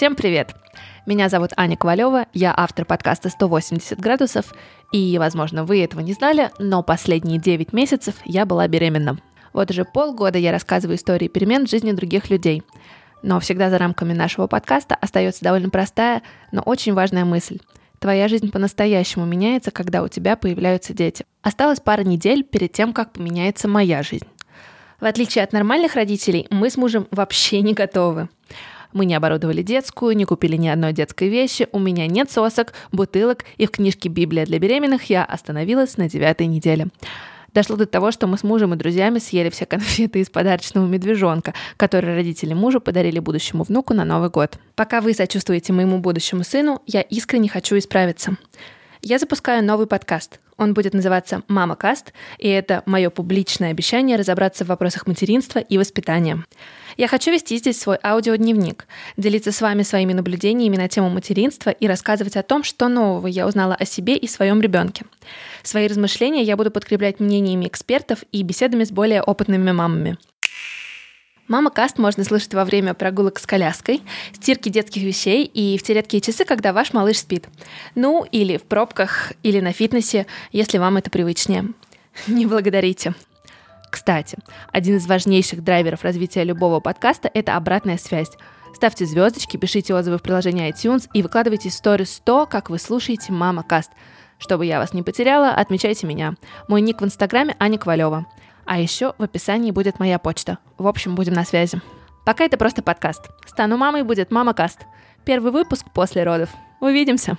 Всем привет! Меня зовут Аня Ковалева, я автор подкаста «180 градусов», и, возможно, вы этого не знали, но последние 9 месяцев я была беременна. Вот уже полгода я рассказываю истории перемен в жизни других людей. Но всегда за рамками нашего подкаста остается довольно простая, но очень важная мысль. Твоя жизнь по-настоящему меняется, когда у тебя появляются дети. Осталось пара недель перед тем, как поменяется моя жизнь. В отличие от нормальных родителей, мы с мужем вообще не готовы. Мы не оборудовали детскую, не купили ни одной детской вещи, у меня нет сосок, бутылок, и в книжке «Библия для беременных» я остановилась на девятой неделе. Дошло до того, что мы с мужем и друзьями съели все конфеты из подарочного медвежонка, который родители мужа подарили будущему внуку на Новый год. Пока вы сочувствуете моему будущему сыну, я искренне хочу исправиться. Я запускаю новый подкаст. Он будет называться «Мама Каст», и это мое публичное обещание разобраться в вопросах материнства и воспитания. Я хочу вести здесь свой аудиодневник, делиться с вами своими наблюдениями на тему материнства и рассказывать о том, что нового я узнала о себе и своем ребенке. Свои размышления я буду подкреплять мнениями экспертов и беседами с более опытными мамами. Мама Каст можно слышать во время прогулок с коляской, стирки детских вещей и в те редкие часы, когда ваш малыш спит. Ну, или в пробках, или на фитнесе, если вам это привычнее. Не благодарите. Кстати, один из важнейших драйверов развития любого подкаста – это обратная связь. Ставьте звездочки, пишите отзывы в приложении iTunes и выкладывайте сторис то, как вы слушаете Мама Каст. Чтобы я вас не потеряла, отмечайте меня. Мой ник в инстаграме Аня Ковалева. А еще в описании будет моя почта. В общем, будем на связи. Пока это просто подкаст. Стану мамой будет Мама Каст. Первый выпуск после родов. Увидимся!